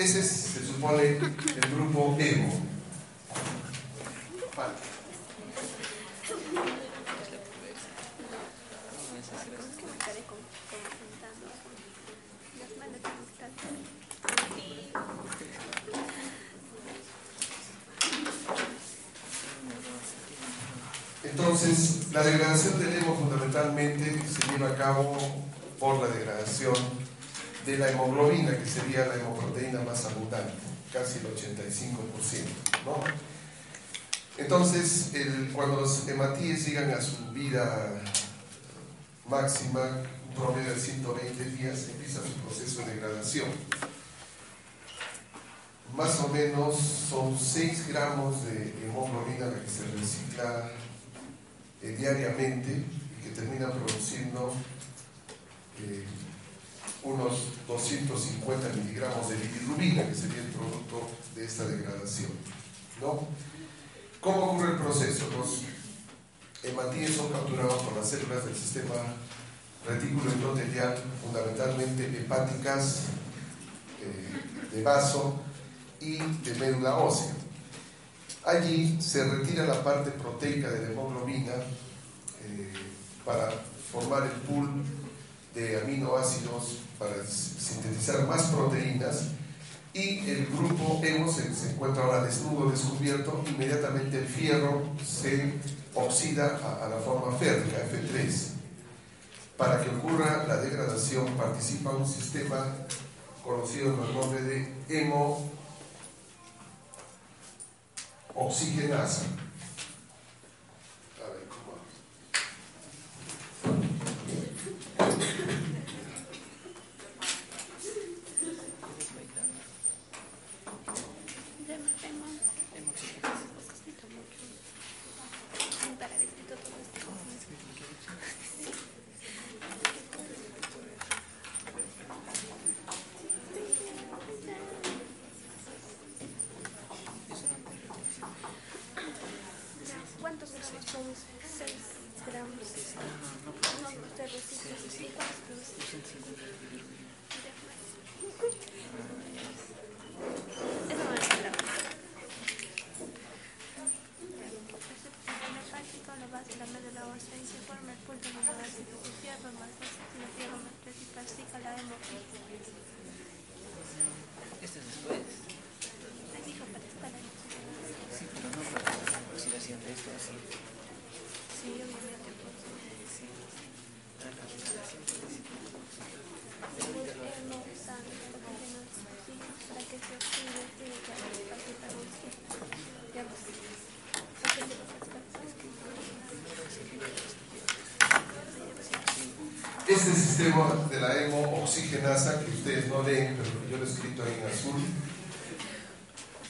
ese es, se supone, el grupo emo. Falta. No es así. ¿Cómo es que me estaré con, conjuntando con las manos conectadas? Entonces, la degradación del hemo fundamentalmente se lleva a cabo por la degradación de la hemoglobina, que sería la más abundante, casi el 85%. ¿no? Entonces, cuando los hematíes llegan a su vida máxima, un promedio de 120 días, empieza su proceso de degradación. Más o menos son 6 gramos de hemoglobina la que se recicla eh, diariamente y que termina produciendo eh, unos 250 miligramos de bilirrubina, que sería el producto de esta degradación. ¿no? ¿Cómo ocurre el proceso? Los hematíes son capturados por las células del sistema retículo endotelial, fundamentalmente hepáticas, eh, de vaso y de médula ósea. Allí se retira la parte proteica de la hemoglobina eh, para formar el pool de aminoácidos para sintetizar más proteínas y el grupo hemo se, encuentra ahora desnudo, descubierto, inmediatamente el fierro se oxida a, la forma férrica, F3. Para que ocurra la degradación participa un sistema conocido con el nombre de hemo oxigenasa. A ver, ¿cómo? Para escrito todo esto. ¿Cuántos gramos produce? 6 gramos. No, usted resiste. ¿Y cuántos produce? Eso no es gramos. En el práctico, la base de la médula ósea y se forma el punto de aminoácidos de fierro más ácido fierro más tres y plastica la hemo. Esto es después. Ahí dijo para estar ahí. Sí, pero no para la oxidación de esto así. Sí, obviamente. pues. Sí. Para la oxidación de esto. Hemo, sangre, oxígeno, sí, para que se oxide, tiene que haber espacio para oxígeno. Ya ves. Porque de los aspectos que Este sistema de la hemo oxigenasa, que ustedes no leen, pero yo lo he escrito ahí en azul,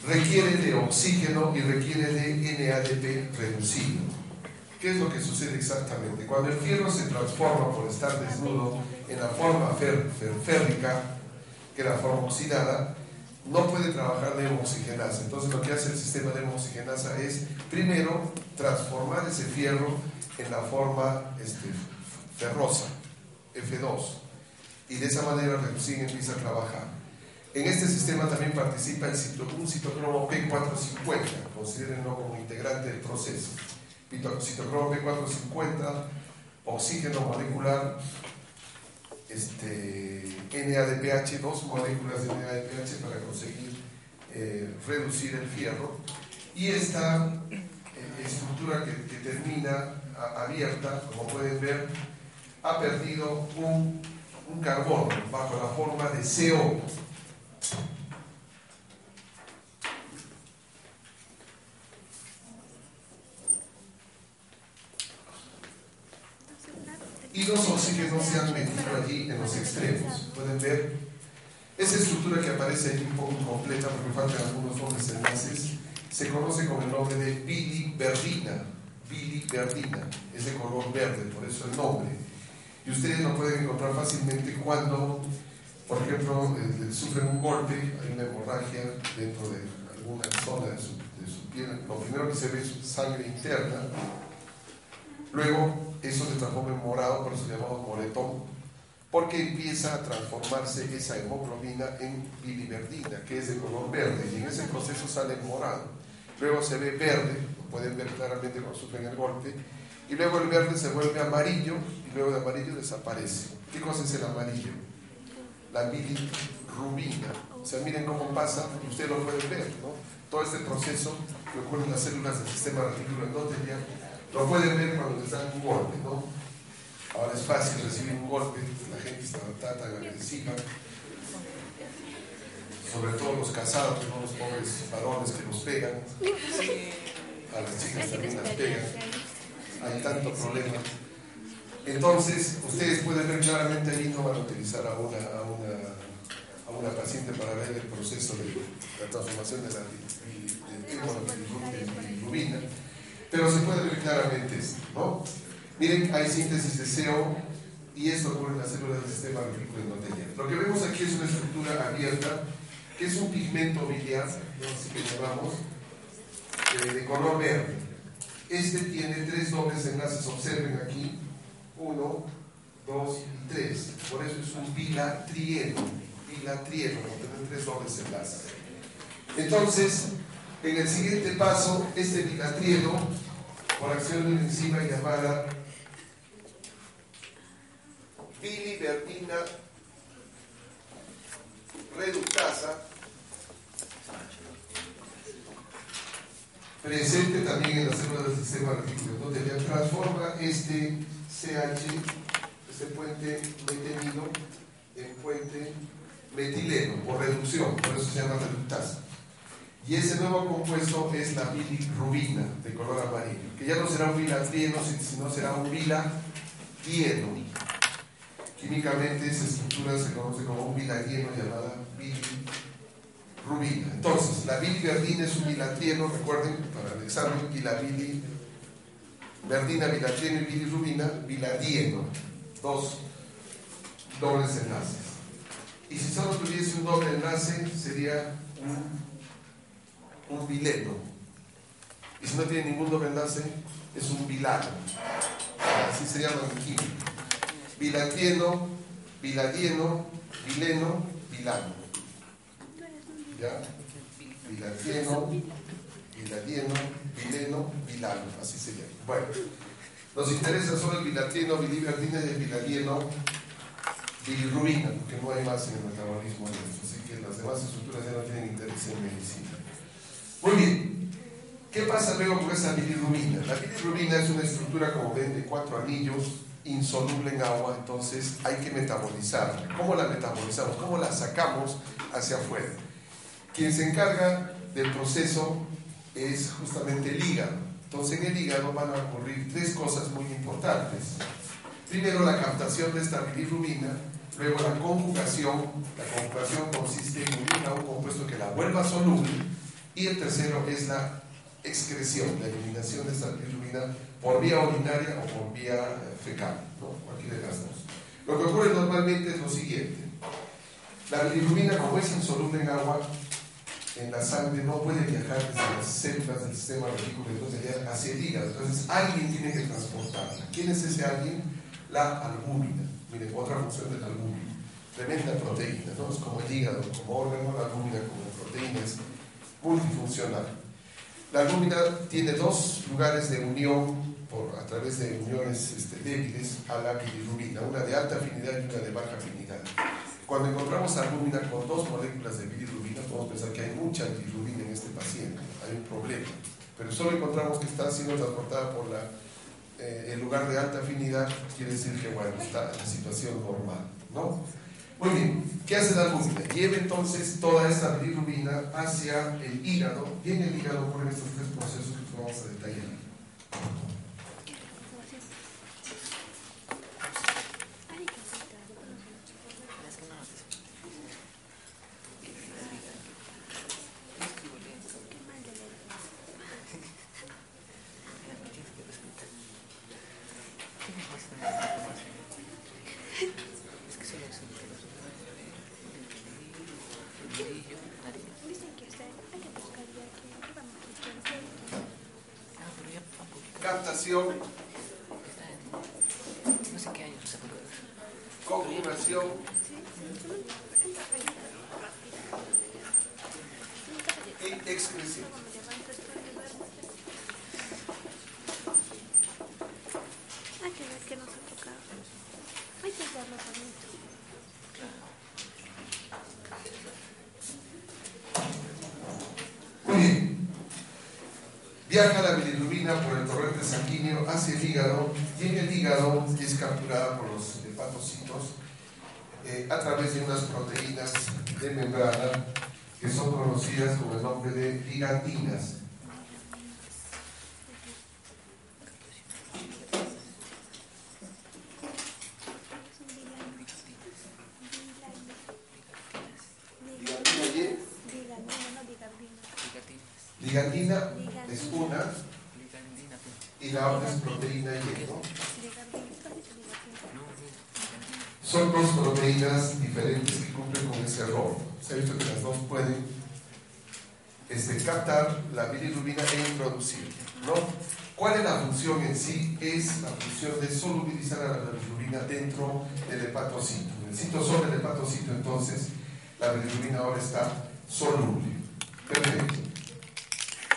requiere de oxígeno y requiere de NADP reducido. ¿Qué es lo que sucede exactamente? Cuando el fierro se transforma por estar desnudo en la forma fer- férrica, que es la forma oxidada, no puede trabajar la hemoxigenasa. Entonces lo que hace el sistema de hemoxigenasa es, primero, transformar ese fierro en la forma este, ferrosa, F2. Y de esa manera recién empieza a trabajar. En este sistema también participa el un citocromo P450, considérenlo como integrante del proceso. Cito- Citocromo P450, oxígeno molecular, este, NADPH, dos moléculas de NADPH para conseguir eh, reducir el fierro. Y esta eh, estructura que, termina abierta, como pueden ver, ha perdido un, un carbono bajo la forma de CO. Y los oxígenos se han metido allí en los extremos. Pueden ver esa estructura que aparece ahí un poco incompleta porque faltan algunos nombres enlaces. Se conoce con el nombre de biliverdina. Biliverdina. Es de color verde, por eso el nombre. Y ustedes lo pueden encontrar fácilmente cuando, por ejemplo, eh, sufren un golpe, hay una hemorragia dentro de alguna zona de su, de su piel. Lo primero que se ve es sangre interna. Luego, eso se transforma en morado, por eso se llama moretón, porque empieza a transformarse esa hemoglobina en biliverdina, que es de color verde, y en ese proceso sale morado. Luego se ve verde, lo pueden ver claramente cuando sufren el golpe, y luego el verde se vuelve amarillo, luego de amarillo desaparece. ¿Qué cosa es el amarillo? La bilirrubina. O sea, miren cómo pasa, ustedes lo pueden ver, ¿no? Todo este proceso que ocurre en las células del sistema reticular endotelio lo pueden ver cuando les dan un golpe, ¿no? Ahora es fácil recibir un golpe, la gente está tan agresiva, sobre todo los casados, ¿no? los pobres varones que nos pegan, a las chicas también las pegan, hay tanto problema. Entonces, ustedes pueden ver claramente ahí, no van a utilizar a una, a una, a una paciente para ver el proceso de la transformación de la bilirrubina, pero se puede ver claramente esto, ¿no? Miren, hay síntesis de CO y esto ocurre en las células del sistema endotelial. Lo que vemos aquí es una estructura abierta, que es un pigmento biliar, ¿no? así que llamamos, eh, de color verde. Este tiene tres dobles enlaces, observen aquí, uno, dos y tres. Por eso es un bilatrieno, bilatrieno, porque tres dobles enlaces. Entonces, en el siguiente paso, este bilatrieno, por acción de una enzima llamada biliverdina reductasa, presente también en las células del sistema reticular endotelial, transforma este CH, este puente metenilo, en puente metileno, por reducción, por eso se llama reductasa. Y ese nuevo compuesto es la bilirrubina, de color amarillo, que ya no será un bilatrieno, sino será un biladieno. Químicamente esa estructura se conoce como un biladieno llamada bilirrubina. Entonces, la biliverdina es un bilatrieno, recuerden, para el examen, y la biliverdina, bilatrieno y bilirrubina, biladieno. Dos dobles enlaces. Y si solo tuviese un doble enlace, sería un, un. Y si no tiene ningún doble enlace, es un bilano. Así se llama en química. Bilatieno, biladieno, bileno, bilano. ¿Ya? Bilatieno, biladieno, bileno, bilano. Así se llama. Bueno, nos interesa solo el bilatieno, biliverdina y el biladieno, bilirrubina, porque no hay más en el metabolismo de eso. Así que las demás estructuras ya no tienen interés en medicina. Muy bien. ¿Qué pasa luego con esa bilirrubina? La bilirrubina es una estructura, como ven, de cuatro anillos, insoluble en agua, entonces hay que metabolizarla. ¿Cómo la metabolizamos? ¿Cómo la sacamos hacia afuera? Quien se encarga del proceso es justamente el hígado. Entonces en el hígado van a ocurrir tres cosas muy importantes. Primero la captación de esta bilirrubina, luego la conjugación. La conjugación consiste en unir un compuesto que la vuelva soluble y el tercero es la excreción, la eliminación de esta bilirrubina por vía urinaria o por vía eh, fecal, ¿no? cualquiera de las dos. Lo que ocurre normalmente es lo siguiente. La bilirrubina, como es insoluble en agua, en la sangre no puede viajar desde las células del sistema reticular endotelial hacia el hígado. Entonces alguien tiene que transportarla. ¿Quién es ese alguien? La albúmina. Miren, otra función de la albúmina. Tremenda proteína, ¿no? Es como el hígado, como órgano, la albúmina como proteína es multifuncional. La albúmina tiene dos lugares de unión por, a través de uniones este, débiles a la bilirrubina, una de alta afinidad y una de baja afinidad. Cuando encontramos albúmina con dos moléculas de bilirrubina, podemos pensar que hay mucha bilirrubina en este paciente, hay un problema. Pero solo encontramos que está siendo transportada por la, eh, el lugar de alta afinidad, quiere decir que bueno, está en la situación normal. ¿no? Muy bien, ¿qué hace la albúmina? Lleva entonces toda esa bilirrubina hacia el hígado, y en el hígado ocurren estos tres procesos que vamos a detallar. Viaja la bilirrubina por el torrente sanguíneo hacia el hígado y en el hígado es capturada por los hepatocitos eh, a través de unas proteínas de membrana que son conocidas con el nombre de ligandinas. Ligandina es una y la otra es proteína Y, ¿no? Son dos proteínas diferentes que cumplen con ese rol. Se ha visto que las dos pueden este, captar la bilirrubina e introducirla. ¿no? ¿Cuál es la función en sí? Es la función de solubilizar a la bilirrubina dentro del hepatocito. En el citosol del hepatocito, entonces, la bilirrubina ahora está soluble. Perfecto.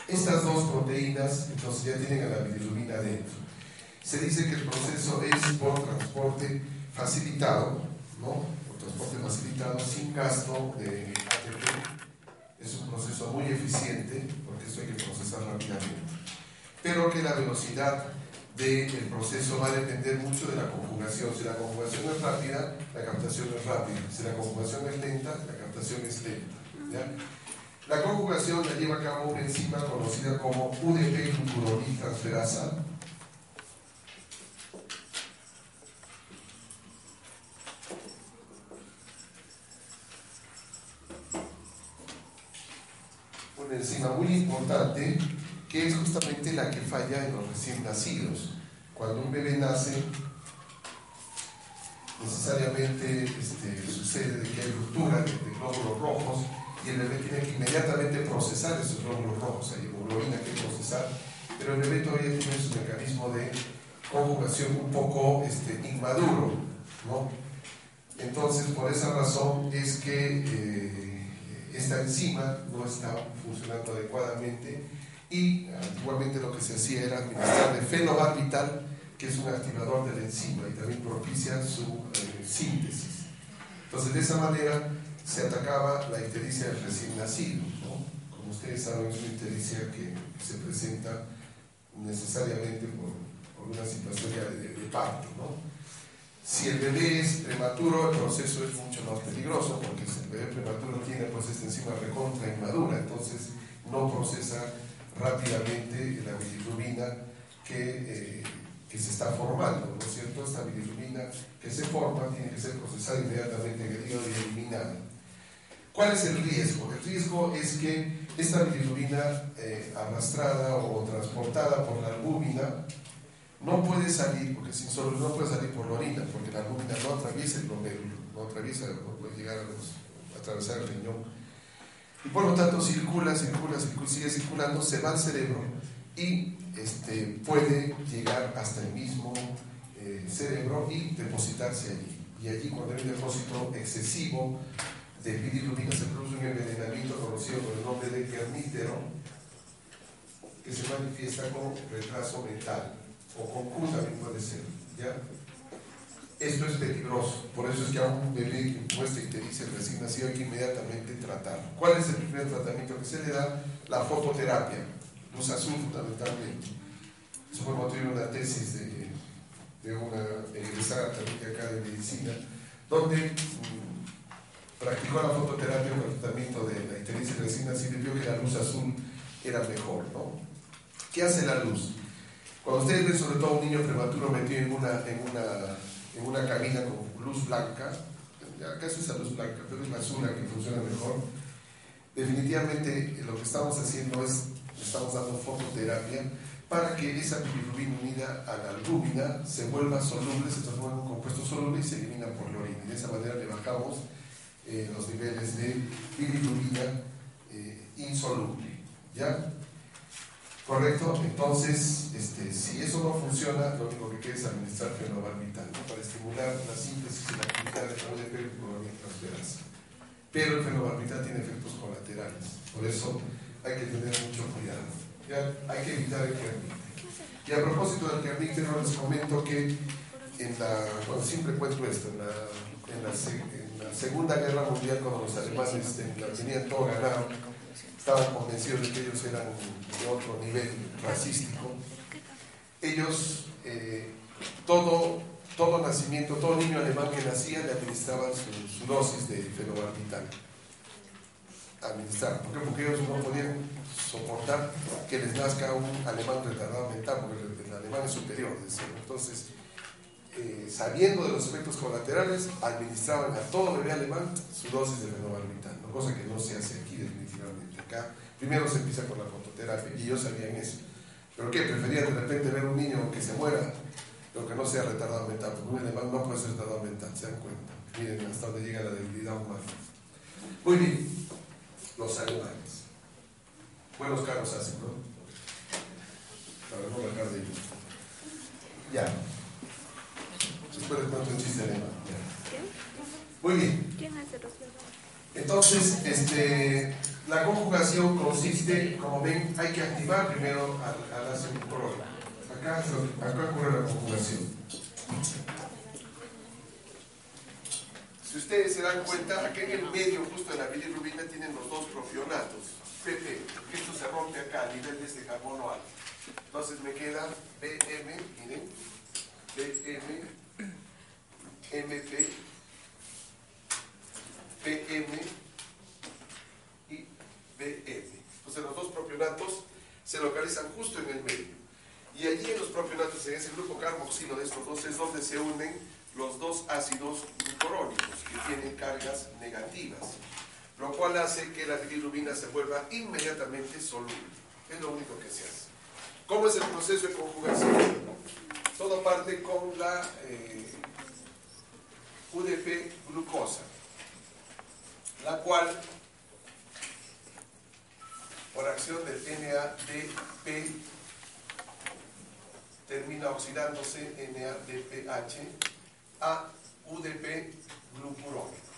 Estas dos proteínas entonces ya tienen a la bilirrubina dentro. Se dice que el proceso es por transporte facilitado, ¿no? Por transporte facilitado sin gasto de ATP. Es un proceso muy eficiente porque esto hay que procesar rápidamente. Pero que la velocidad del proceso va a depender mucho de la conjugación. Si la conjugación es rápida, la captación es rápida. Si la conjugación es lenta, la captación La conjugación la lleva a cabo una enzima conocida como UDP transferasa. Una enzima muy importante que es justamente la que falla en los recién nacidos. Cuando un bebé nace, necesariamente este, sucede que hay ruptura de glóbulos rojos y el bebé tiene que inmediatamente procesar esos glóbulos rojos, hay hemoglobina que procesar, pero el bebé todavía tiene su mecanismo de conjugación un poco este, inmaduro, ¿no? Entonces, por esa razón es que eh, esta enzima no está funcionando adecuadamente y antiguamente lo que se hacía era administrar el fenobarbital, que es un activador de la enzima y también propicia su eh, síntesis. Entonces, de esa manera, se atacaba la ictericia del recién nacido. ¿no? Como ustedes saben, es una ictericia que se presenta necesariamente por, una situación de, de, parto. ¿no? Si el bebé es prematuro, el proceso es mucho más peligroso porque si el bebé prematuro tiene pues esta enzima recontra inmadura, entonces no procesa rápidamente la bilirrubina que, eh, que se está formando, ¿no es cierto? Esta bilirrubina que se forma tiene que ser procesada inmediatamente en y eliminada. ¿Cuál es el riesgo? El riesgo es que esta bilirrubina eh, arrastrada o transportada por la albúmina no puede salir, porque sin solo no puede salir por la orina, porque la albúmina no atraviesa el glomérulo, no atraviesa, puede llegar a, a atravesar el riñón. Y por lo tanto circula, circula, circula, sigue circulando, se va al cerebro y este, puede llegar hasta el mismo eh, cerebro y depositarse allí. Y allí cuando hay un depósito excesivo de bilirrubina se produce un envenenamiento conocido con el nombre de kernístero que se manifiesta con retraso mental o con también puede ser. ¿ya? Esto es peligroso, por eso es que a un bebé que muestra y te dice recién nacido hay que inmediatamente tratar. ¿Cuál es el primer tratamiento que se le da? La fototerapia, luz azul fundamentalmente. Eso fue motivo una tesis de, de una egresada también de acá de medicina, donde mm, practicó la fototerapia con el tratamiento de la ictericia nacida y vio que la luz azul era mejor. ¿no? ¿Qué hace la luz? Cuando ustedes ven sobre todo a un niño prematuro metido en una, en una en una cabina con luz blanca, es esa luz blanca, pero es la azul la que funciona mejor. Definitivamente lo que estamos haciendo es, estamos dando fototerapia para que esa bilirrubina unida a la albúmina se vuelva soluble, se transforme en un compuesto soluble y se elimina por la orina. Y de esa manera le bajamos eh, los niveles de bilirrubina eh, insoluble. ¿Ya? ¿Correcto? Entonces, este, si eso no funciona, lo único que queda es administrar fenobarbital ¿no? para estimular la síntesis y la actividad de la de transferasa. Pero el fenobarbital tiene efectos colaterales, por eso hay que tener mucho cuidado. ¿ya? Hay que evitar el kerníctero. Y a propósito del kerníctero, les comento que en la, siempre cuento esto, en la, en la, la Segunda Guerra Mundial, cuando los alemanes tenían todo ganado, estaban convencidos de que ellos eran de otro nivel racístico. Ellos, eh, todo, todo nacimiento, todo niño alemán que nacía le administraban su, dosis de fenobarbital. Administrar. ¿Por qué? Porque ellos no podían soportar que les nazca un alemán retardado mental, porque el, alemán es superior. Entonces, eh, sabiendo de los efectos colaterales, administraban a todo bebé alemán su dosis de fenobarbital, cosa que no se hace aquí primero se empieza con la fototerapia y ellos sabían eso. ¿Pero qué? Preferían de repente ver un niño que se muera, pero que no sea retardado mental, porque un alemán no puede ser retardado mental, se dan cuenta. Miren hasta dónde llega la debilidad humana. Muy bien, los alemanes. Buenos carros hacen, ¿no? De. Ya. Después les cuento un chiste alemán. Muy bien. ¿Quién hace los Entonces, este la conjugación consiste, como ven, hay que activar primero al, al ácido Acá, acá ocurre la conjugación. Si ustedes se dan cuenta, aquí en el medio justo de la bilirrubina tienen los dos propionatos, PP, que esto se rompe acá a nivel de este carbono alto. Entonces me queda BM, miren, BM, MP, PM, entonces los dos propionatos se localizan justo en el medio. Y allí en los propionatos, en ese grupo carboxilo de estos dos, es donde se unen los dos ácidos glucurónicos que tienen cargas negativas, lo cual hace que la bilirrubina se vuelva inmediatamente soluble. Es lo único que se hace. ¿Cómo es el proceso de conjugación? Todo parte con la eh, UDP glucosa, la cual por acción del NADP termina oxidándose NADPH a UDP glucurónico.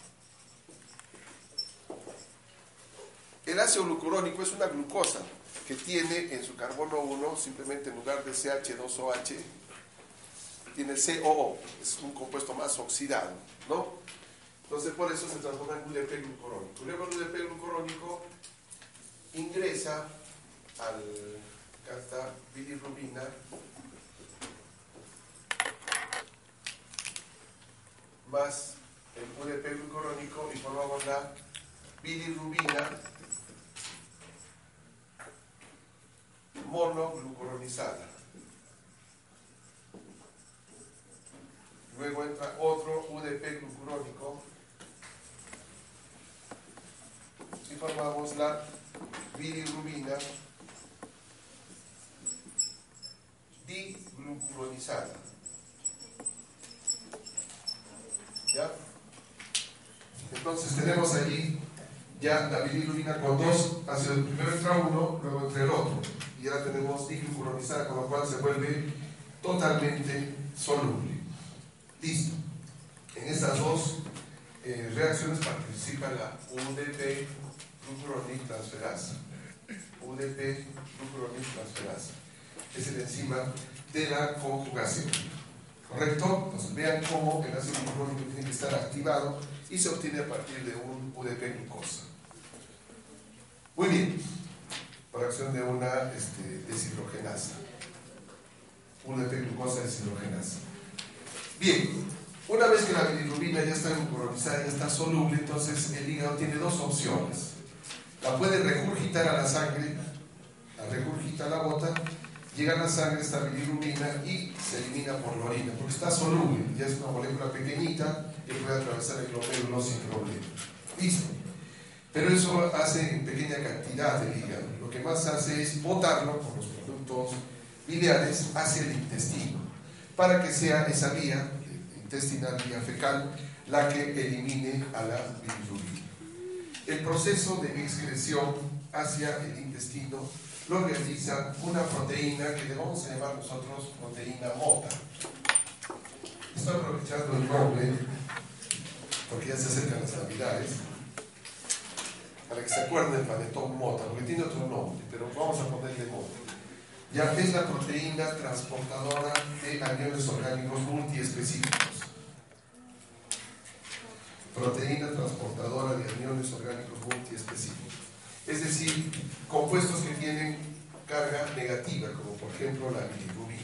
El ácido glucurónico es una glucosa que tiene en su carbono 1, simplemente en lugar de CH2OH, tiene COO, es un compuesto más oxidado, ¿no? Entonces por eso se transforma en UDP glucurónico. Luego el UDP glucurónico ingresa al bilirrubina más el UDP glucurónico y formamos la bilirrubina monoglucuronizada. Luego entra otro UDP glucurónico y formamos la bilirrubina diglucuronizada. ¿Ya? Entonces tenemos allí ya la bilirrubina con dos ácidos, primero entra uno, luego entra el otro, y la tenemos diglucuronizada, con lo cual se vuelve totalmente soluble. Listo. En estas dos eh, reacciones participa la UDP glucuronil-transferasa. UDP glucuronil-transferasa. Es el enzima de la conjugación. ¿Correcto? Entonces vean cómo el ácido glucurónico tiene que estar activado y se obtiene a partir de un UDP glucosa. Muy bien, por acción de una este, deshidrogenasa. UDP glucosa deshidrogenasa. Bien, una vez que la bilirrubina ya está glucuronizada, ya está soluble, entonces el hígado tiene dos opciones. La puede regurgitar a la sangre, la regurgita a la bota, llega la sangre esta bilirrubina y se elimina por la orina, porque está soluble, ya es una molécula pequeñita que puede atravesar el glomérulo sin problema. Listo. Pero eso hace en pequeña cantidad el hígado. Lo que más hace es botarlo con los productos biliares hacia el intestino, para que sea esa vía intestinal, vía fecal, la que elimine a la bilirrubina. El proceso de excreción hacia el intestino lo realiza una proteína que a llamar nosotros proteína mota. Estoy aprovechando el nombre porque ya se acercan las navidades para que se acuerden del panetón mota, porque tiene otro nombre, pero vamos a ponerle mota. Ya es la proteína transportadora de aniones orgánicos multiespecíficos. Proteína transportadora de aniones orgánicos multiespecíficos. Es decir, compuestos que tienen carga negativa, como por ejemplo la bilirrubina.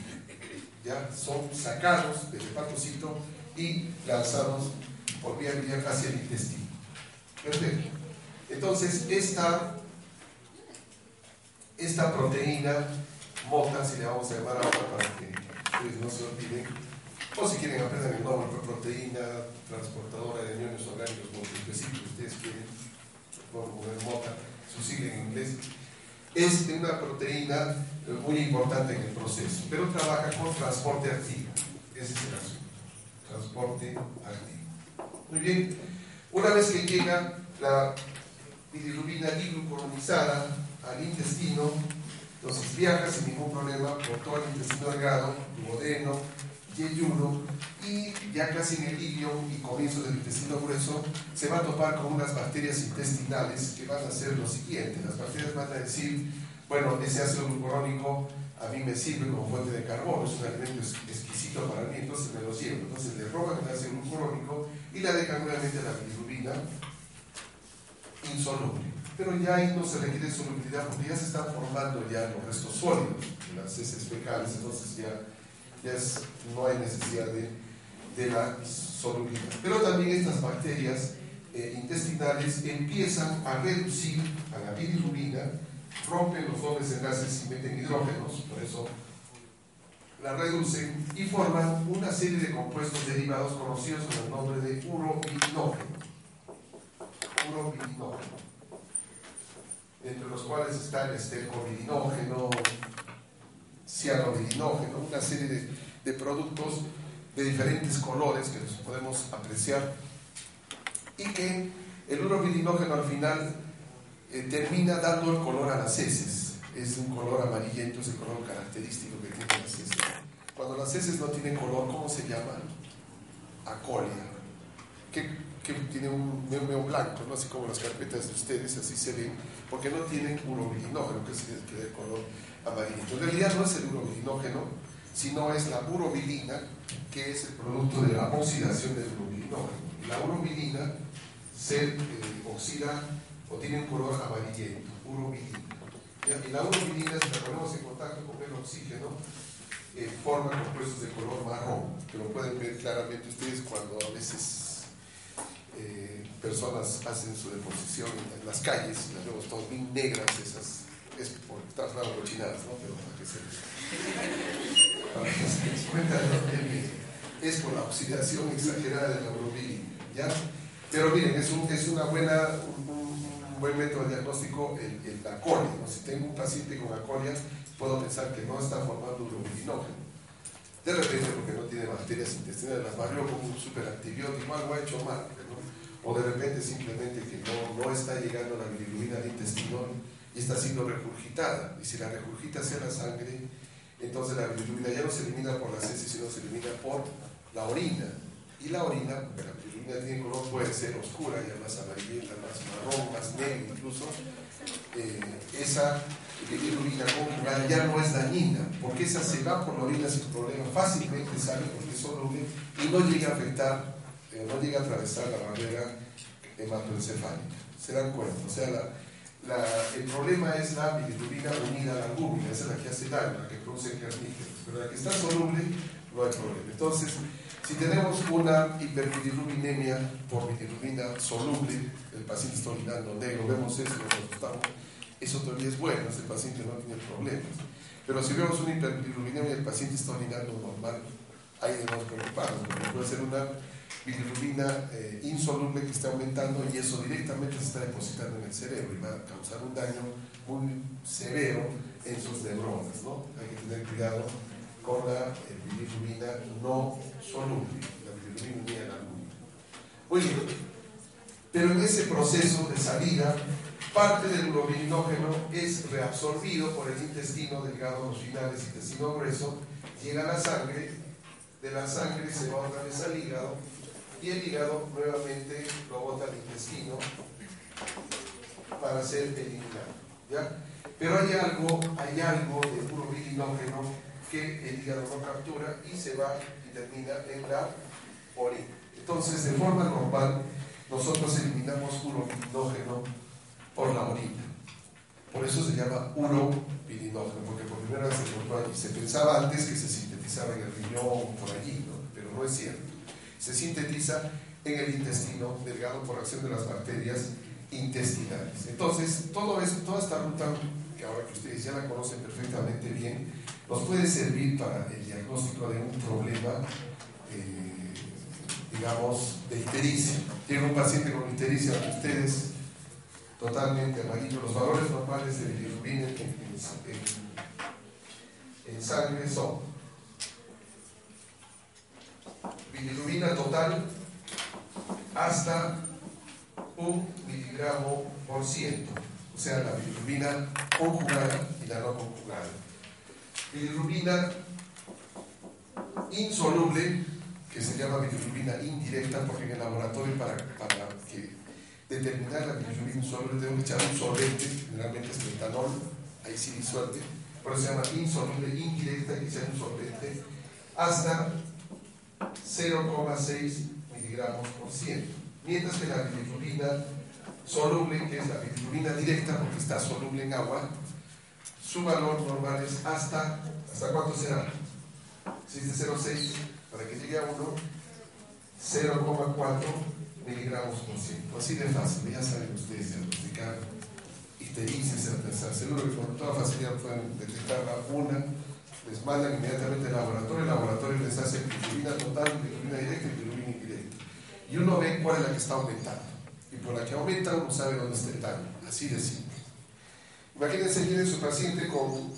Ya son sacados del hepatocito y lanzados por vía biliar hacia el intestino. Perfecto. Entonces, esta, esta proteína mota, si le vamos a llamar ahora para que ustedes no se olviden, o si quieren aprender el nombre, proteína transportadora de aniones orgánicos multiespecíficos, ustedes quieren, poner mota, su sigla en inglés, es una proteína muy importante en el proceso, pero trabaja con transporte activo. Ese es el asunto. Transporte activo. Muy bien. Una vez que llega la bilirrubina diglucuronizada al intestino, entonces viaja sin ningún problema por todo el intestino delgado, duodeno, yeyuno, y ya casi en el ilion y comienzo del intestino grueso se va a topar con unas bacterias intestinales que van a hacer lo siguiente. Las bacterias van a decir, bueno, ese ácido glucurónico a mí me sirve como fuente de carbono, es un alimento exquisito para mí, entonces me lo llevo. Entonces le roban el ácido glucurónico y la dejan nuevamente la bilirrubina insoluble. Pero ya ahí no se requiere solubilidad porque ya se están formando ya los restos sólidos las heces fecales, entonces ya, ya no hay necesidad de, de, la solubilidad. Pero también estas bacterias eh, intestinales empiezan a reducir a la bilirrubina, rompen los dobles enlaces y meten hidrógenos, por eso la reducen y forman una serie de compuestos derivados conocidos con el nombre de urobilinógeno. Urobilinógeno entre los cuales está el estercobilinógeno, cianobilinógeno, una serie de, de, productos de diferentes colores que los podemos apreciar y que el urobilinógeno al final eh, termina dando el color a las heces. Es un color amarillento, es el color característico que tienen las heces. Cuando las heces no tienen color, ¿cómo se llama? Acolia. ¿Qué, que tiene un medio blanco, ¿no? así como las carpetas de ustedes, así se ven, porque no tienen urobilinógeno, que es el que color amarillento. En realidad no es el urobilinógeno, sino es la urobilina, que es el producto de la oxidación del urobilinógeno. La urobilina se eh, oxida o tiene un color amarillento, urobilina. Y la urobilina, si la ponemos en contacto con el oxígeno, eh, forma compuestos de color marrón, que lo pueden ver claramente ustedes cuando a veces eh, personas hacen su deposición en, las calles, las vemos todas bien negras esas, es por estar cochinadas, ¿no? Pero para que se, cuenta es por la oxidación exagerada de la. Pero miren, es, un, es una buena, buen método diagnóstico el, el. ¿no? Si tengo un paciente con acolia, puedo pensar que no está formando urobilinógeno. De repente, porque no tiene bacterias intestinales, las barrió con un superantibiótico, algo ha hecho mal. ¿no? O de repente simplemente que no, no está llegando la bilirrubina al intestino y está siendo regurgitada. Y si la regurgita hacia la sangre, entonces la bilirrubina ya no se elimina por las heces, sino se elimina por la orina. Y la orina, porque la bilirrubina tiene color, puede ser oscura, ya más amarillenta, más marrón, más negro incluso. Eh, esa bilirrubina conjugada ya no es dañina, porque esa se va por la orina sin problema, fácilmente sale porque es soluble y no llega a afectar, eh, no llega a atravesar la barrera hematoencefálica. ¿Se dan cuenta? O sea, la, el problema es la bilirrubina unida a la albúmina, esa es la que hace daño, la que produce carnígenos, pero la que está soluble no hay problema. Entonces, si tenemos una hiperbilirrubinemia por bilirrubina soluble, el paciente está orinando negro, vemos eso, nos asustamos, eso todavía es bueno, ese paciente no tiene problemas. Pero si vemos una hiperbilirrubinemia el paciente está orinando normal, ahí debemos preocuparnos, porque puede ser una bilirrubina eh, insoluble que está aumentando y eso directamente se está depositando en el cerebro y va a causar un daño muy severo en sus neuronas. ¿no? Hay que tener cuidado con la eh, bilirrubina no soluble, la bilirrubina unida a la albúmina. Muy bien, pero en ese proceso de salida, parte del urobilinógeno es reabsorbido por el intestino delgado, los finales, intestino grueso, llega a la sangre, de la sangre se va otra vez al hígado y el hígado nuevamente lo bota al intestino para ser eliminado. ¿ya? Pero hay algo, hay algo de urobilinógeno que el hígado no captura y se va y termina en la orina. Entonces, de forma normal, nosotros eliminamos urobilinógeno por la orina. Por eso se llama urobilinógeno, porque por primera vez se encontró allí. Se pensaba antes que se sintetizaba en el riñón por allí, pero no es cierto. Se sintetiza en el intestino delgado por acción de las bacterias intestinales. Entonces, todo eso, toda esta ruta, que ahora que ustedes ya la conocen perfectamente bien, nos puede servir para el diagnóstico de un problema, eh, digamos, de ictericia. Tiene un paciente con ictericia, ustedes totalmente amarillo. Los valores normales de bilirrubina en sangre son bilirrubina total hasta un miligramo por ciento, o sea, la bilirrubina conjugada y la no conjugada. Bilirrubina insoluble, que se llama bilirrubina indirecta, porque en el laboratorio para, para que determinar la bilirrubina insoluble tengo que echar un solvente, generalmente es metanol, ahí sí disuelve, por eso se llama insoluble indirecta, que echar un solvente, hasta 0,6 miligramos por ciento. Mientras que la bilirrubina soluble, que es la bilirrubina directa, porque está soluble en agua, su valor normal es hasta, ¿hasta cuánto será? Si es de 0,6, para que llegue a 1, 0,4 miligramos por ciento. Así de fácil, ya saben ustedes diagnosticar ictericia, seguro que con toda facilidad pueden detectar una, les mandan inmediatamente al laboratorio, el laboratorio les hace bilirrubina total, bilirrubina directa y bilirrubina indirecta. Y uno ve cuál es la que está aumentando. Y por la que aumenta uno sabe dónde está el daño, así de simple. Imagínense, viene su paciente con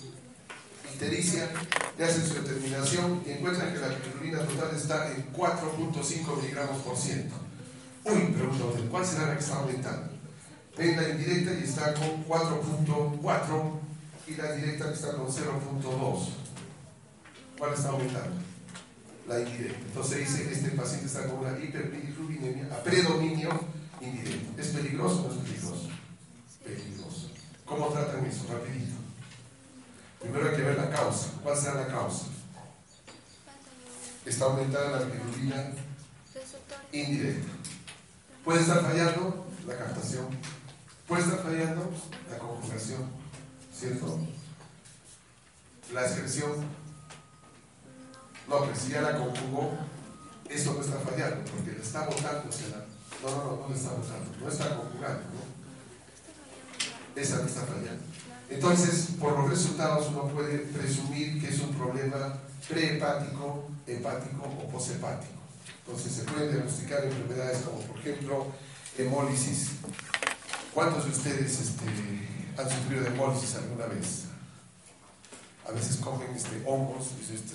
ictericia, le hacen su determinación y encuentran que la bilirrubina total está en 4.5 miligramos por ciento. Uy, pregunta usted, ¿cuál será la que está aumentando? Ven la indirecta y está con 4.4 y la directa que está con 0.2. ¿Cuál está aumentando? La indirecta. Entonces dice, este paciente está con una hiperbilirrubinemia a predominio indirecto. ¿Es peligroso o no es peligroso? Peligroso. ¿Cómo tratan eso? Rapidito. Primero hay que ver la causa. ¿Cuál será la causa? Está aumentada la bilirrubina indirecta. Puede estar fallando la captación. Puede estar fallando la conjugación. ¿Cierto? La excreción. No, pero si ya la conjugó, eso no está fallando, porque le está la. No, no, no, no le está botando, no está conjugando, ¿no? Esa no está fallando. Entonces, por los resultados uno puede presumir que es un problema prehepático, hepático o poshepático. Entonces se pueden diagnosticar enfermedades como por ejemplo hemólisis ¿Cuántos de ustedes este, han sufrido de hemólisis alguna vez? A veces comen este, hongos, este, este,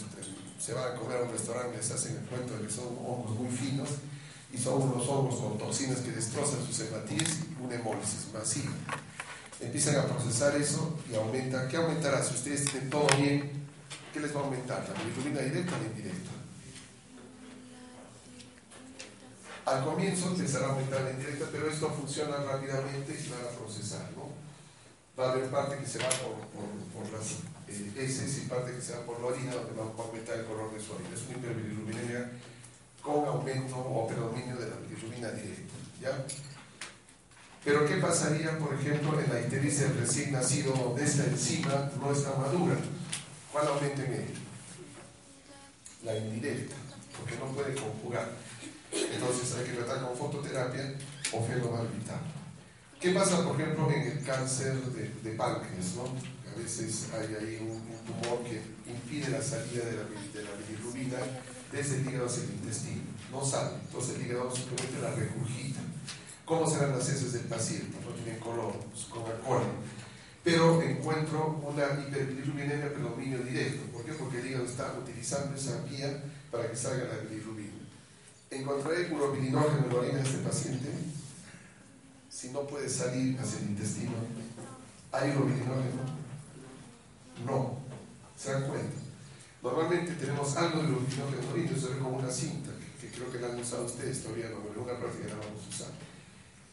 se van a comer a un restaurante, les hacen el cuento de que son hongos muy finos y son unos hongos con toxinas que destrozan sus hematíes y una hemólisis masiva. Empiezan a procesar eso y aumenta. ¿Qué aumentará? Si ustedes tienen todo bien, ¿qué les va a aumentar? ¿La bilirrubina directa o la indirecta? Al comienzo empezará a aumentar la indirecta, pero esto funciona rápidamente y van a procesar. ¿no? Va a haber parte que se va por, por, las eh, heces y parte que se va por la orina, donde va a aumentar el color de su orina. Es una hiperbilirubinemia con aumento o predominio de la bilirrubina directa. ¿ya? Pero ¿qué pasaría, por ejemplo, en la ictericia del recién nacido donde esta enzima no está madura? ¿Cuál aumenta en ella? La indirecta, porque no puede conjugar. Entonces hay que tratar con fototerapia o fenobarbital. ¿Qué pasa, por ejemplo, en el cáncer de, páncreas? ¿no? Veces hay ahí un, tumor que impide la salida de la, de bilirrubina desde el hígado hacia el intestino. No sale, entonces el hígado simplemente la regurgita. ¿Cómo serán las heces del paciente? No tienen color, pues, Coca-Cola. Pero encuentro una hiperbilirubinemia predominio directo. ¿Por qué? Porque el hígado está utilizando esa vía para que salga la bilirrubina. Encontré urobilinógeno en la orina de este paciente. Si no puede salir hacia el intestino, ¿hay urobilinógeno? No. ¿Se dan cuenta? Normalmente tenemos algo de urobilinógeno en la orina, se como una cinta, que, creo que la han usado ustedes todavía, no, en una práctica la vamos a usar.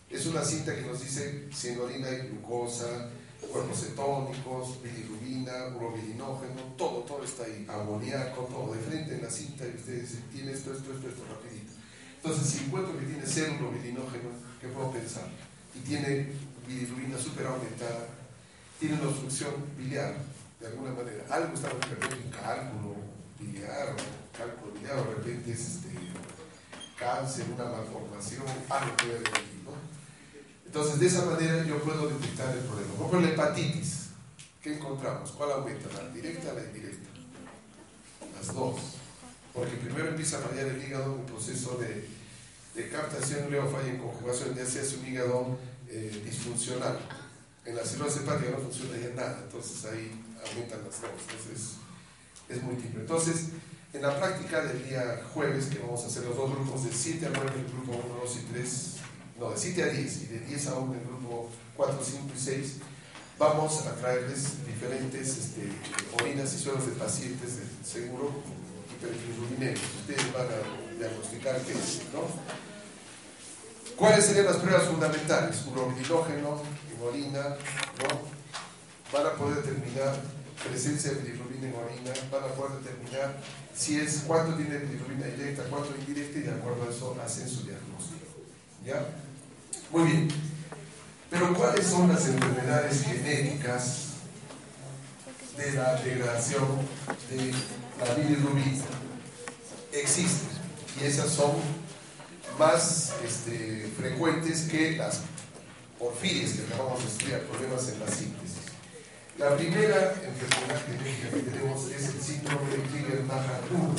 Es una cinta que nos dice si en orina hay glucosa, cuerpos cetónicos, bilirrubina, urobilinógeno, todo, todo está ahí, amoníaco, todo de frente en la cinta y ustedes dicen, tiene esto, esto, esto, esto, rapidito. Entonces, si encuentro que tiene cero urobilinógeno, ¿qué puedo pensar? Y tiene bilirrubina súper aumentada, tiene una obstrucción biliar, de alguna manera. Algo está repente un cálculo biliar, cálculo biliar, de repente es este, cáncer, una malformación, algo que ver ahí, ¿no? Entonces, de esa manera yo puedo detectar el problema. Por ejemplo, la hepatitis, ¿qué encontramos? ¿Cuál aumenta? ¿La directa o la indirecta? Las dos. Porque primero empieza a fallar el hígado en un proceso de de captación luego falla en conjugación, ya se hace un hígado eh, disfuncional. En la cirrosis hepática no funciona ya nada, entonces ahí aumentan las dos. Entonces es típico. Entonces, en la práctica del día jueves, que vamos a hacer los dos grupos de 7 a 9 en el grupo 1, 2 y 3, no, de 7 a 10 y de 10 a 1 en el grupo 4, 5 y 6, vamos a traerles diferentes este, orinas y suelos de pacientes de seguro hiperbilirubinemios. Ustedes van a diagnosticar qué es, ¿no? ¿Cuáles serían las pruebas fundamentales? Urobilógeno, orina, ¿no? Van a poder determinar presencia de bilirrubina en orina, van a poder determinar si es cuánto tiene bilirrubina directa, cuánto indirecta y de acuerdo a eso hacen su diagnóstico. ¿Ya? Muy bien. Pero ¿cuáles son las enfermedades genéticas de la degradación de la bilirrubina? Existen y esas son más este, frecuentes que las porfirias que acabamos de estudiar, problemas en la síntesis. La primera enfermedad genética que tenemos es el síndrome de Krieger-Najar 1.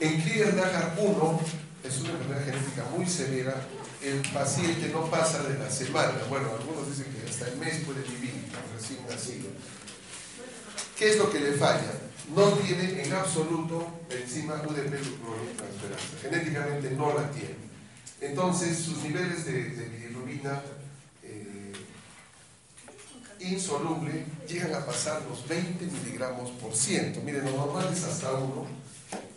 En Krieger-Najar 1 es una enfermedad genética muy severa el paciente no pasa de la semana. Bueno, algunos dicen que hasta el mes puede vivir recién nacido. ¿Qué es lo que le falla? No tiene en absoluto enzima UDP transferasa. Genéticamente no la tiene. Entonces, sus niveles de, bilirrubina eh, insoluble llegan a pasar los 20 miligramos por ciento. Miren, lo normal es hasta uno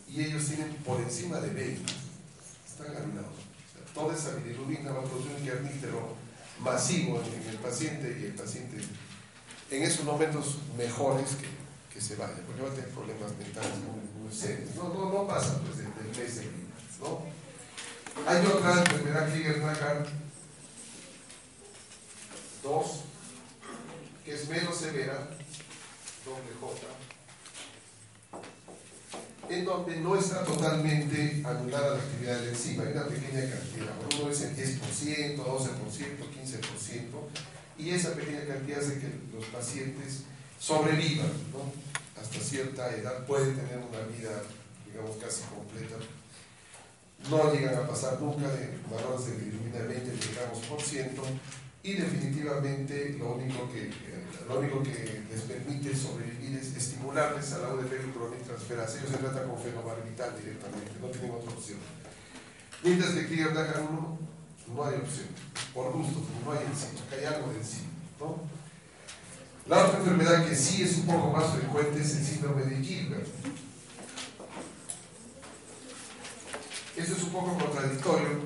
y ellos tienen por encima de 20. Están ganados toda esa bilirrubina va a producir un carnífero masivo en, el paciente y el paciente en esos momentos mejores que, se vaya, porque va a tener problemas mentales muy, serios. No, no, no pasa pues del, mes de vida, ¿no? Hay otra enfermedad Krieger-Nagar 2, que es menos severa, doble J, en donde no está totalmente anulada la actividad de la enzima, hay una pequeña cantidad, uno es el 10%, 12%, 15%, y esa pequeña cantidad hace que los pacientes sobrevivan, ¿no? Hasta cierta edad pueden tener una vida, digamos, casi completa. No llegan a pasar nunca de valores de de 20 miligramos por ciento y definitivamente lo único que, lo único que les permite sobrevivir es estimularles a la UDP glucoroniltransferasa. Ellos se trata con fenobarbital directamente, no tienen otra opción. Mientras que Krieger Dajar 1 no hay opción, por gusto, no hay encima, acá hay algo de encima. ¿no? La otra enfermedad que sí es un poco más frecuente es el síndrome de Gilbert. Eso es un poco contradictorio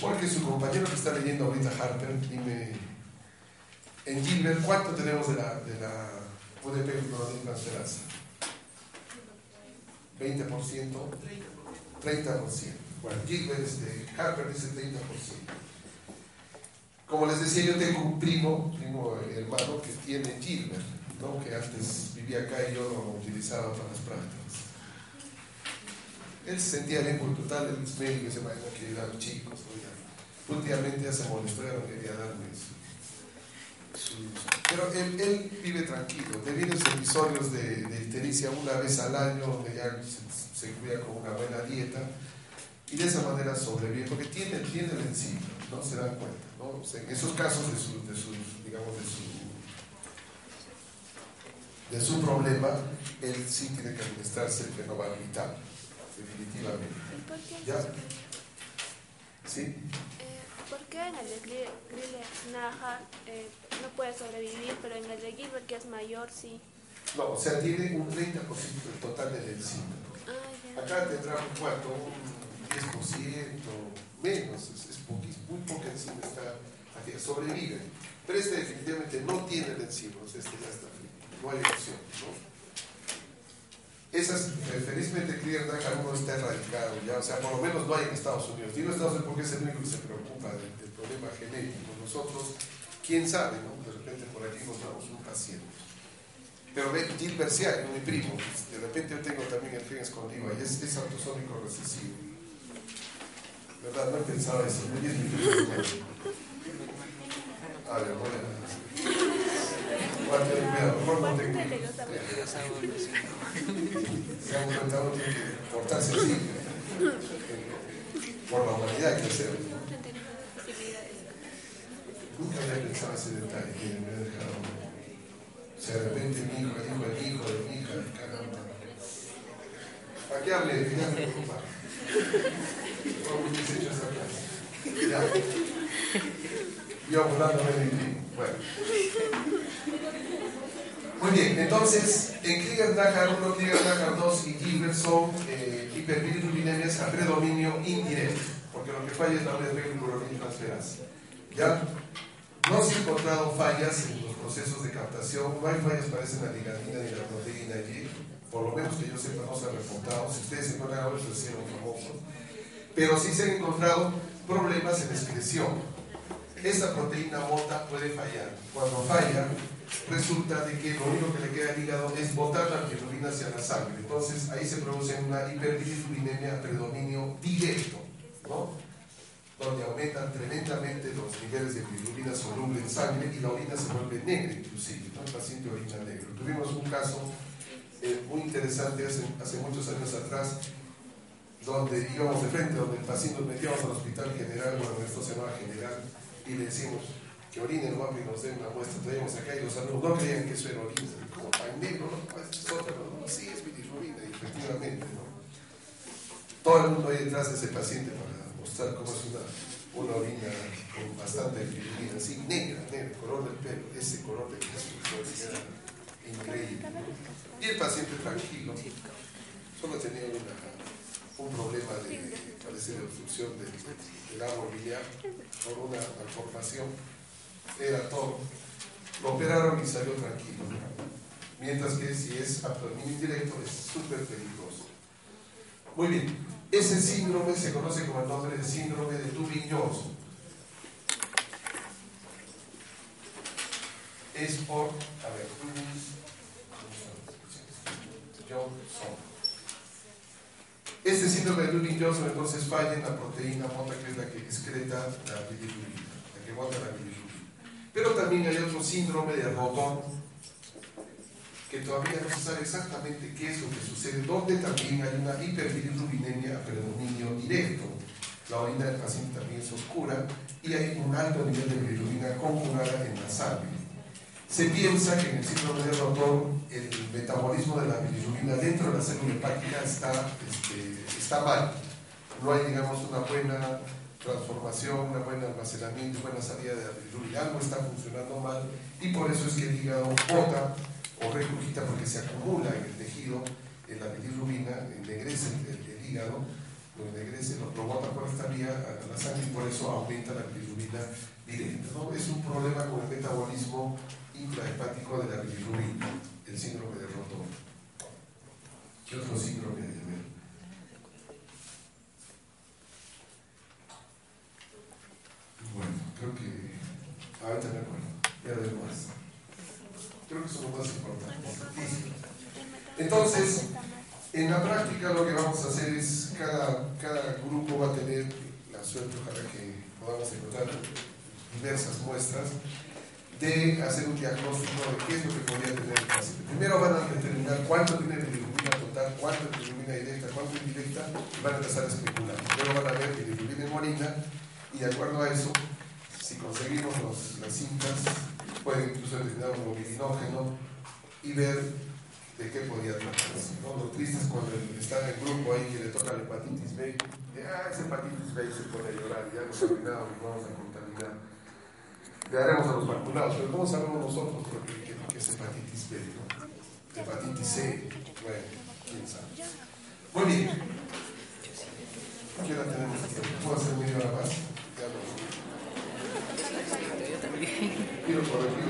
porque su compañero que está leyendo ahorita Harper, dime, en Gilbert, ¿cuánto tenemos de la, de la UDP transferasa? ¿20%? 30%. Bueno, Gilbert, este, Harper dice 30%. Como les decía, yo tengo un primo, primo hermano, que tiene Gilbert, ¿no? que antes vivía acá y yo lo utilizaba para las prácticas. Él se sentía bien por total, él es médico se imagina que eran chicos. ¿no? Últimamente ya se molestó, ya no quería darme su, Pero él, vive tranquilo, debido a episodios de, de una vez al año, donde ya se, se cuida con una buena dieta, y de esa manera sobrevive, porque tiene, tiene el enzima, ¿no? Se dan cuenta. ¿No? O sea, en esos casos de su, de su digamos, de su, de su problema, él sí tiene que administrarse el fenobarbital, definitivamente. ¿Y por qué? ¿Ya? ¿Sí? Eh, ¿Por qué en el de Grille Naja eh, no puede sobrevivir, pero en el de Gilbert, que es mayor, sí? No, o sea, tiene un 30% del total del enzima. Ah. Acá tendrá un cuarto, un 10%, menos, es, es poquísimo, muy poca enzima está aquí, sobrevive. Pero este definitivamente no tiene el enzima, o sea, este ya está no hay opción, ¿no? Esas, felizmente, Krieger-Najar 1 está erradicado ya, o sea, por lo menos no hay en Estados Unidos. Digo Estados Unidos porque es el único que se preocupa del, problema genético. Nosotros, quién sabe, ¿no? De repente por aquí encontramos un paciente. Pero ve, Gilbert mi primo, de repente yo tengo también el gen escondido y es, es autosómico recesivo. ¿Verdad? No he pensado eso. ¿no? Y es mi primo. A ver, voy a... Voy a tener cuidado, mejor. Se han contado tiene que portarse así. Por la humanidad hay que posibilidades. Nunca había pensado ese detalle que me ha dejado. O sea, de repente mi hijo, el hijo, el hijo de mi hija, caramba. ¿Para qué hable? Ya me preocupa. Yo de mi primo. Bueno. Muy bien, entonces, en Krieger-Najar 1, Krieger-Najar 2 y Gilbert son eh, hiperbilirubinemias a predominio indirecto, porque lo que falla es la transferasa. ¿Ya? No se han encontrado fallas en los procesos de captación, no hay fallas esa la liganina ni la proteína Y, por lo menos que yo sepa no se han reportado, si ustedes encuentran algo, eso es cero famoso. Pero sí se han encontrado problemas en excreción. Esta proteína mota puede fallar. Cuando falla, resulta de que lo único que le queda al hígado es botar la bilirrubina hacia la sangre. Entonces ahí se produce una hiperbilirrubinemia predominio directo, ¿no? donde aumentan tremendamente los niveles de bilirrubina soluble en sangre y la orina se vuelve negra inclusive, ¿no? el paciente orina negro. Tuvimos un caso eh, muy interesante hace, hace muchos años atrás donde íbamos de frente, donde el paciente nos metíamos al hospital general, bueno, esto se llama general, y le decimos que orinen guapo y nos den una muestra, traíamos acá y los alumnos no creían que eso era orina, como tan negro, ¿no? Pues es otra, ¿no? Sí, es bilirrubina, efectivamente, ¿no? Todo el mundo ahí detrás de ese paciente para mostrar cómo es una, una orina con bastante bilirrubina, así, negra, negra, color del pelo, ese color de era increíble. Y el paciente tranquilo, solo tenía una, un problema de, parece, obstrucción del, del árbol biliar por una malformación, era todo. Lo operaron y salió tranquilo. Mientras que si es abdomen indirecto es súper peligroso. Muy bien, ese síndrome se conoce como el nombre de síndrome de Tubing-Johnson. Es por, a ver, Johnson. Este síndrome de Tubing-Johnson entonces falla en la proteína mota que es la que excreta la bilirrubina, la que bota la bilirrubina. Pero también hay otro síndrome de rotor, que todavía no se sabe exactamente qué es lo que sucede, donde también hay una hiperbilirrubinemia a predominio directo. La orina del paciente también es oscura y hay un alto nivel de bilirrubina conjugada en la sangre. Se piensa que en el síndrome de rotor el metabolismo de la bilirrubina dentro de la célula hepática está, este, está mal. No hay, digamos, una buena transformación, una buena almacenamiento, buena salida de la bilirrubina. Algo está funcionando mal y por eso es que el hígado bota o regurgita porque se acumula en el tejido en la bilirrubina, ennegrece el, el, hígado, lo ennegrece, lo bota por esta vía a la sangre y por eso aumenta la bilirrubina directa. ¿no? Es un problema con el metabolismo intrahepático de la bilirrubina, el síndrome de Rotor. ¿Qué otro síndrome hay? Bueno, creo que ahorita me acuerdo, ya de más. Creo que son los más importantes. Entonces, en la práctica lo que vamos a hacer es, cada, cada grupo va a tener la suerte, ojalá que podamos encontrar diversas muestras, de hacer un diagnóstico de qué es lo que podría tener el paciente. Primero van a determinar cuánto tiene bilirrubina total, cuánto es bilirrubina directa, cuánto es indirecta, y van a empezar a especular. Luego van a ver bilirrubina en orina, y de acuerdo a eso, si conseguimos los, las cintas, pueden incluso determinar un mobilinógeno y ver de qué podía tratarse. ¿no? Lo triste es cuando está en el grupo ahí que le toca la hepatitis B, y, ah, esa hepatitis B se pone a llorar, ya nos vamos a contaminar. Le haremos a los vacunados, pero ¿cómo sabemos nosotros que, que, que es hepatitis B? ¿no? Hepatitis C, bueno, quién sabe. Muy bien. ¿Qué hora tenemos? ¿Puedo hacer media hora más? Ya también. Quiero corregir